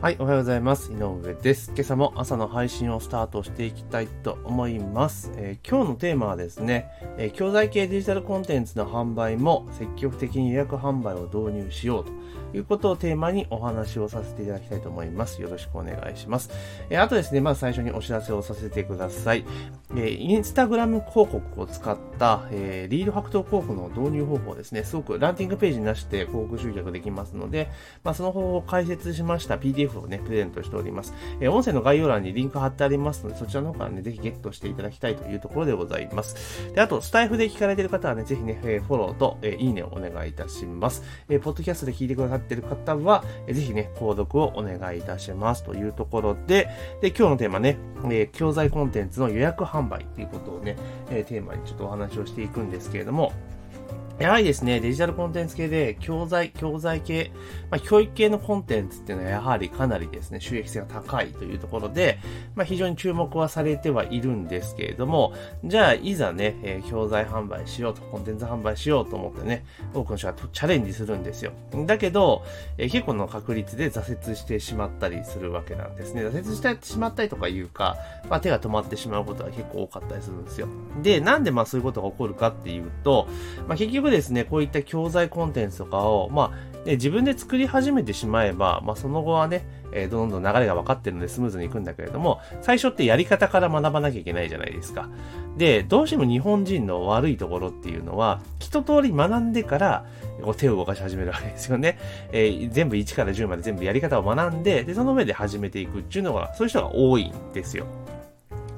はい、おはようございます。井上です。今朝も朝の配信をスタートしていきたいと思います。えー今日のテーマはですね、えー教材系デジタルコンテンツの販売も積極的に予約販売を導入しようということをテーマにお話をさせていただきたいと思います。よろしくお願いします。えーあとですね、まず最初にお知らせをさせてください。えーインスタグラム広告を使った、えーリードファクト広告の導入方法ですね、すごくランティングページなしで広告集客できますので、まあ、その方法を解説しました PDF をね、プレゼントしております。えー音声の概要欄にリンク貼ってありますので、そちらの方からね、ぜひゲットしていただきたいというところでございます。で、あと、スタイフで聞かれている方はね、ぜひね、えーフォローと、えーいいねをお願いいたします。えーポッドキャストで聞いてくださっている方は、えぜひね、購読をお願いいたします。というところで、で、今日のテーマね、えー教材コンテンツの予約販売ということをね、えーテーマにちょっとお話をしていくんですけれども、やはりですね、デジタルコンテンツ系で、教材、教材系、まあ、教育系のコンテンツっていうのはやはりかなりですね、収益性が高いというところで、まあ、非常に注目はされてはいるんですけれども、じゃあ、いざね、えー教材販売しようと、コンテンツ販売しようと思ってね、多くの人はチャレンジするんですよ。だけど、えー結構の確率で挫折してしまったりするわけなんですね。挫折してしまったりとかいうか、まあ、手が止まってしまうことが結構多かったりするんですよ。で、なんでまあそういうことが起こるかっていうと、まあ、結局ですね、こういった教材コンテンツとかを、まあ、ね、自分で作り始めてしまえば、まあ、その後はね、えーどんどん流れが分かってるのでスムーズにいくんだけれども、最初ってやり方から学ばなきゃいけないじゃないですか。で、どうしても日本人の悪いところっていうのは、一通り学んでから、こう手を動かし始めるわけですよね。えー全部1から10まで全部やり方を学んで、で、その上で始めていくっていうのが、そういう人が多いんですよ。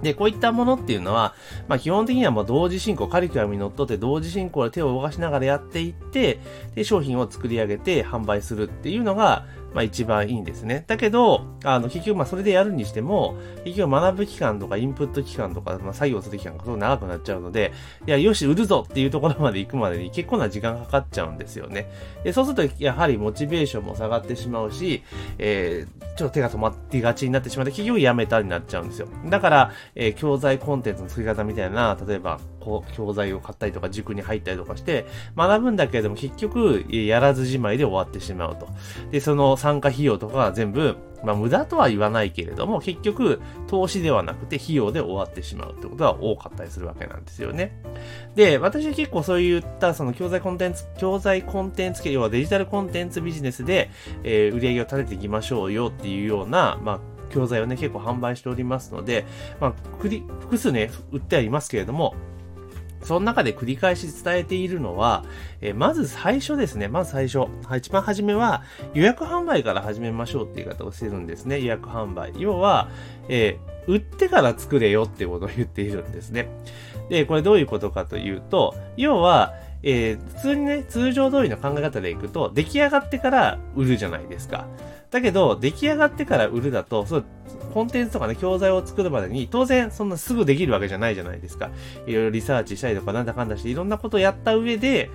で、こういったものっていうのは、まあ基本的にはもう同時進行、カリキュラムにのっとって同時進行で手を動かしながらやっていって、で、商品を作り上げて販売するっていうのが、まあ一番いいんですね。だけど、あの、結局まあそれでやるにしても、結局学ぶ期間とかインプット期間とか、まあ作業する期間が長くなっちゃうので、いや、よし、売るぞっていうところまで行くまでに結構な時間かかっちゃうんですよね。で、そうすると、やはりモチベーションも下がってしまうし、えー、ちょっと手が止まってがちになってしまって、結局やめたになっちゃうんですよ。だから、えー教材コンテンツの作り方みたいな、例えば、こう、教材を買ったりとか、塾に入ったりとかして、学ぶんだけれども、結局、やらずじまいで終わってしまうと。で、その参加費用とかは全部、まあ、無駄とは言わないけれども、結局、投資ではなくて、費用で終わってしまうってことが多かったりするわけなんですよね。で、私は結構そういった、その教材コンテンツ、教材コンテンツ系、要はデジタルコンテンツビジネスで、えー売り上げを立てていきましょうよっていうような、まあ、教材をね、結構販売しておりますので、まあ、くり複数ね、売ってはいますけれども、その中で繰り返し伝えているのは、えまず最初ですね、まず最初、一番初めは予約販売から始めましょうっていう言い方をしてるんですね、予約販売。要は、えー売ってから作れよってことを言っているんですね。で、これどういうことかというと、要は、えー普通にね、通常通りの考え方でいくと、出来上がってから売るじゃないですか。だけど、出来上がってから売るだと、そう、コンテンツとかね、教材を作るまでに、当然、そんなすぐできるわけじゃないじゃないですか。いろいろリサーチしたりとか、なんだかんだして、いろんなことをやった上で、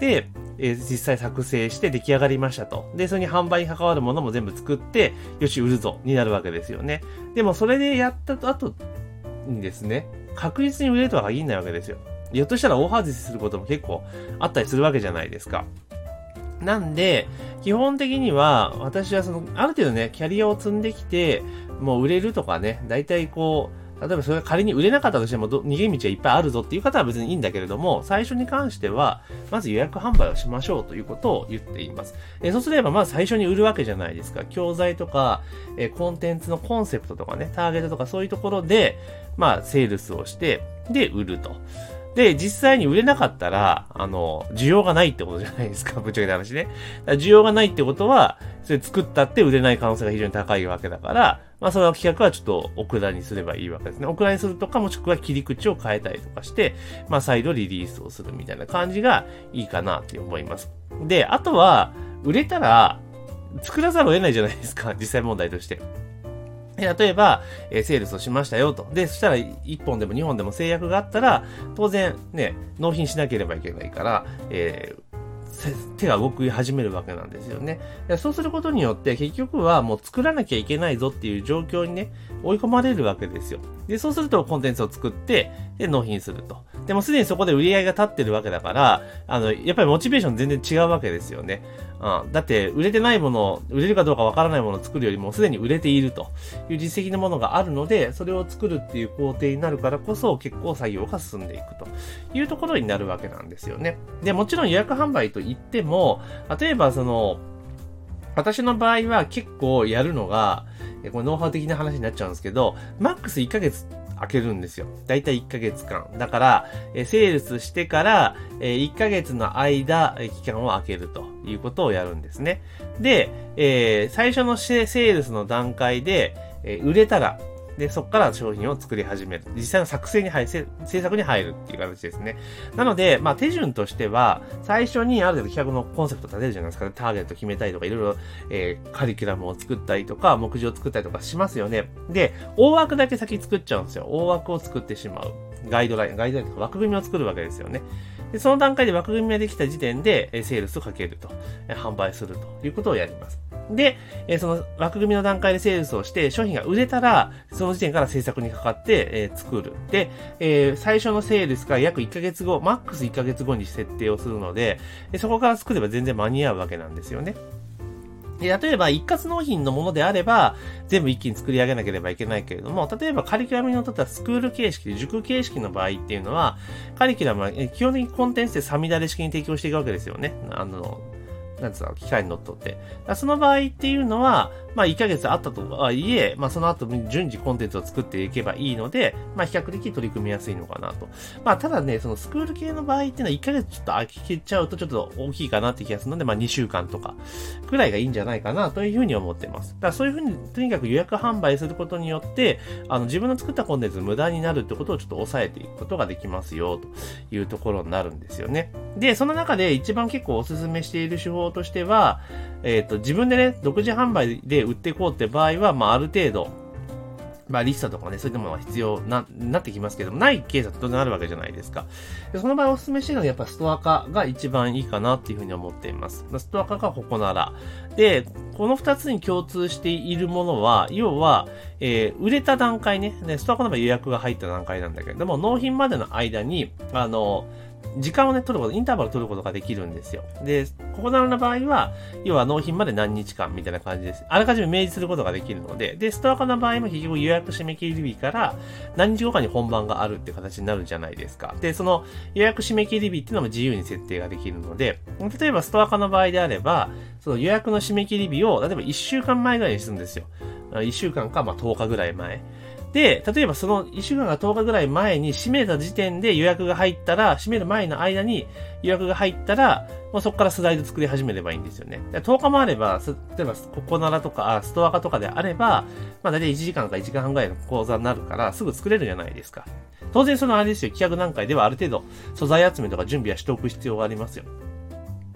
で、えー実際作成して出来上がりましたと。で、それに販売に関わるものも全部作って、よし、売るぞ、になるわけですよね。でも、それでやった後にですね、確実に売れるとは限らないわけですよ。ひょっとしたら大外しすることも結構あったりするわけじゃないですか。なんで、基本的には、私はその、ある程度ね、キャリアを積んできて、もう売れるとかね、大体こう、例えばそれが仮に売れなかったとしても、逃げ道はいっぱいあるぞっていう方は別にいいんだけれども、最初に関しては、まず予約販売をしましょうということを言っています。えそうすれば、まず最初に売るわけじゃないですか。教材とか、えコンテンツのコンセプトとかね、ターゲットとかそういうところで、まあ、セールスをして、で、売ると。で、実際に売れなかったら、あの、需要がないってことじゃないですか、ぶっちゃけた話ね。需要がないってことは、それ作ったって売れない可能性が非常に高いわけだから、まあその企画はちょっとオクラにすればいいわけですね。オクラにするとか、もしくは切り口を変えたりとかして、まあ再度リリースをするみたいな感じがいいかなって思います。で、あとは、売れたら、作らざるを得ないじゃないですか、実際問題として。例えば、えーセールスをしましたよと。で、そしたら1本でも2本でも制約があったら、当然ね、納品しなければいけないから、えー手が動き始めるわけなんですよね。そうすることによって結局はもう作らなきゃいけないぞっていう状況にね、追い込まれるわけですよ。で、そうするとコンテンツを作って、で、納品すると。でもすでにそこで売り上げが立ってるわけだから、あの、やっぱりモチベーション全然違うわけですよね。うん、だって、売れてないもの、売れるかどうかわからないものを作るよりも、すでに売れているという実績のものがあるので、それを作るっていう工程になるからこそ、結構作業が進んでいくというところになるわけなんですよね。で、もちろん予約販売といっても、例えばその、私の場合は結構やるのが、これノウハウ的な話になっちゃうんですけど、マックス1ヶ月開けるんですよ。だいたい1ヶ月間。だから、えセールスしてから、え1ヶ月の間、期間を空けるということをやるんですね。で、えー、最初のセールスの段階で、え売れたら、で、そこから商品を作り始める。実際の作成に入る、制作に入るっていう形ですね。なので、まあ手順としては、最初にある程度企画のコンセプト立てるじゃないですか、ターゲット決めたりとか、いろいろ、えー、カリキュラムを作ったりとか、目次を作ったりとかしますよね。で、大枠だけ先作っちゃうんですよ。大枠を作ってしまう。ガイドライン、ガイドラインとか枠組みを作るわけですよね。で、その段階で枠組みができた時点で、えセールスをかけると、え販売するということをやります。で、えその枠組みの段階でセールスをして、商品が売れたら、その時点から制作にかかって、え、作る。で、え、最初のセールスから約1ヶ月後、マックス1ヶ月後に設定をするので、そこから作れば全然間に合うわけなんですよね。で、例えば一括納品のものであれば、全部一気に作り上げなければいけないけれども、例えばカリキュラムにのったスクール形式で塾形式の場合っていうのは、カリキュラムは基本的にコンテンツでサミダレ式に提供していくわけですよね。あの、なんつうの、機械に乗っ取って。その場合っていうのは、まあ、1ヶ月あったとはいえ、まあ、その後、順次コンテンツを作っていけばいいので、まあ、比較的取り組みやすいのかなと。まあ、ただね、そのスクール系の場合っていうのは1ヶ月ちょっと空けちゃうとちょっと大きいかなって気がするので、まあ、2週間とか、くらいがいいんじゃないかなというふうに思ってます。だからそういうふうに、とにかく予約販売することによって、あの、自分の作ったコンテンツ無駄になるってことをちょっと抑えていくことができますよ、というところになるんですよね。で、その中で一番結構お勧めしている手法としては、えっ、ー、と、自分でね、独自販売で売っていこうって場合は、まあ、ある程度、まあ、リストとかね、そういったものが必要な、なってきますけども、ないケースは当然あるわけじゃないですか。でその場合お勧めしてるのはやっぱストア化が一番いいかなっていうふうに思っています。ストア化がここなら。で、この二つに共通しているものは、要は、えー、売れた段階ね、ねストア化の場合予約が入った段階なんだけれども、納品までの間に、あの、時間をね、取ること、インターバル取ることができるんですよ。で、ここならの場合は、要は納品まで何日間みたいな感じです。あらかじめ明示することができるので、で、ストア化の場合も結局予約締め切り日から何日後かに本番があるって形になるじゃないですか。で、その予約締め切り日っていうのも自由に設定ができるので、例えばストア化の場合であれば、その予約の締め切り日を、例えば1週間前ぐらいにするんですよ。1週間か、まあ10日ぐらい前。で、例えばその1週間が10日ぐらい前に閉めた時点で予約が入ったら、閉める前の間に予約が入ったら、まあそこからスライド作り始めればいいんですよね。10日もあれば、例えばココナラとか、ストア化とかであれば、まあ大体1時間か1時間半ぐらいの講座になるから、すぐ作れるじゃないですか。当然そのあれですよ、企画段階ではある程度素材集めとか準備はしておく必要がありますよ。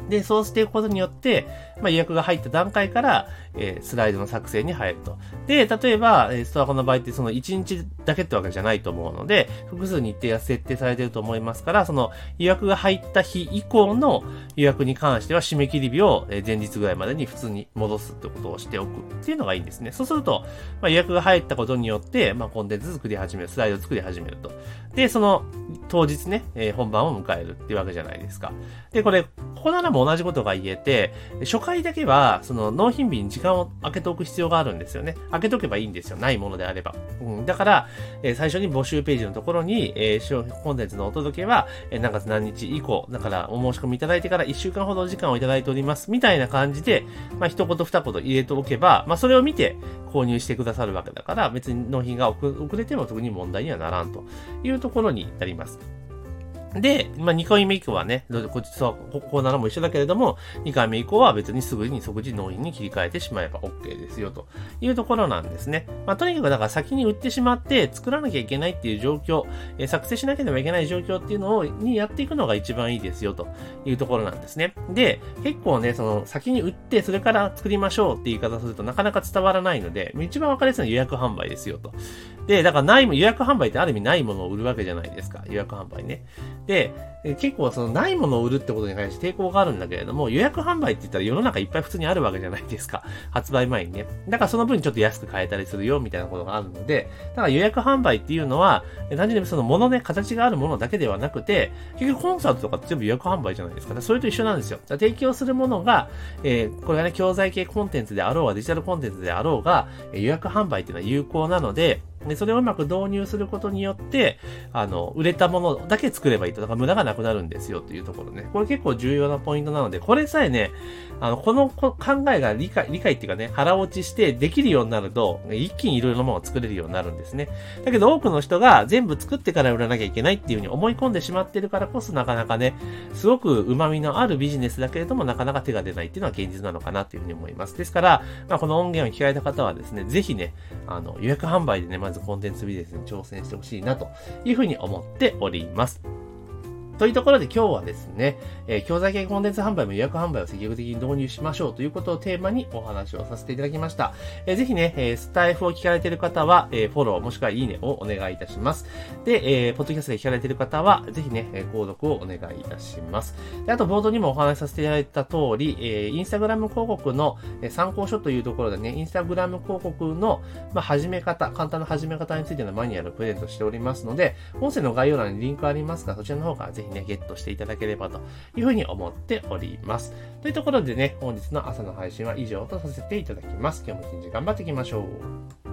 で、そうしていくことによって、まあ、予約が入った段階から、えー、スライドの作成に入ると。で、例えば、え、ストアコの場合ってその1日だけってわけじゃないと思うので、複数日程が設定されてると思いますから、その予約が入った日以降の予約に関しては締め切り日をえ前日ぐらいまでに普通に戻すってことをしておくっていうのがいいんですね。そうすると、まあ、予約が入ったことによって、まあ、コンテンツ作り始める、スライド作り始めると。で、その当日ね、えー、本番を迎えるっていうわけじゃないですか。で、これ、ここならも同じことが言えて、初回だけは、その納品日に時間を空けておく必要があるんですよね。開けとけばいいんですよ。ないものであれば。うん、だから、えー、最初に募集ページのところに、えー、コンテンツのお届けは、えー、何月何日以降、だからお申し込みいただいてから1週間ほど時間をいただいております。みたいな感じで、まあ、一言二言入れておけば、まあ、それを見て購入してくださるわけだから、別に納品が遅れても特に問題にはならんというところになります。で、まあ、2回目以降はね、こっちと、ここならも一緒だけれども、2回目以降は別にすぐに即時納品に切り替えてしまえば OK ですよ、というところなんですね。まあ、とにかくだから先に売ってしまって作らなきゃいけないっていう状況、え、作成しなければいけない状況っていうのを、にやっていくのが一番いいですよ、というところなんですね。で、結構ね、その、先に売って、それから作りましょうって言い方するとなかなか伝わらないので、一番わかりやすいのは予約販売ですよ、と。で、だからないも、予約販売ってある意味ないものを売るわけじゃないですか。予約販売ね。で、結構そのないものを売るってことに関して抵抗があるんだけれども、予約販売って言ったら世の中いっぱい普通にあるわけじゃないですか。発売前にね。だからその分ちょっと安く買えたりするよみたいなことがあるので、だから予約販売っていうのは、単純にそのものね、形があるものだけではなくて、結局コンサートとか全部予約販売じゃないですか。それと一緒なんですよ。提供するものが、えー、これがね、教材系コンテンツであろうが、デジタルコンテンツであろうが、予約販売っていうのは有効なので、で、それをうまく導入することによって、あの、売れたものだけ作ればいいと。だから無駄がなくなるんですよというところね。これ結構重要なポイントなので、これさえね、あの、この考えが理解、理解っていうかね、腹落ちしてできるようになると、一気にいろいろなものを作れるようになるんですね。だけど多くの人が全部作ってから売らなきゃいけないっていうふうに思い込んでしまってるからこそなかなかね、すごく旨味のあるビジネスだけれどもなかなか手が出ないっていうのは現実なのかなっていうふうに思います。ですから、まあ、この音源を聞かれた方はですね、ぜひね、あの、予約販売でね、まずコンテンツビジネスに挑戦してほしいなというふうに思っております。というところで今日はですね、えー、教材系コンテンツ販売も予約販売を積極的に導入しましょうということをテーマにお話をさせていただきました。えー、ぜひね、えー、スタイフを聞かれている方は、えー、フォローもしくはいいねをお願いいたします。で、えー、ポッドキャストで聞かれている方は、ぜひね、えー、購読をお願いいたします。で、あとボードにもお話しさせていただいた通り、えー、インスタグラム広告の、参考書というところでね、インスタグラム広告の、まあ、始め方、簡単な始め方についてのマニュアルをプレゼントしておりますので、音声の概要欄にリンクありますが、そちらの方からぜひね、ゲットしていただただければというふうに思っております。というところでね、本日の朝の配信は以上とさせていただきます。今日も一日頑張っていきましょう。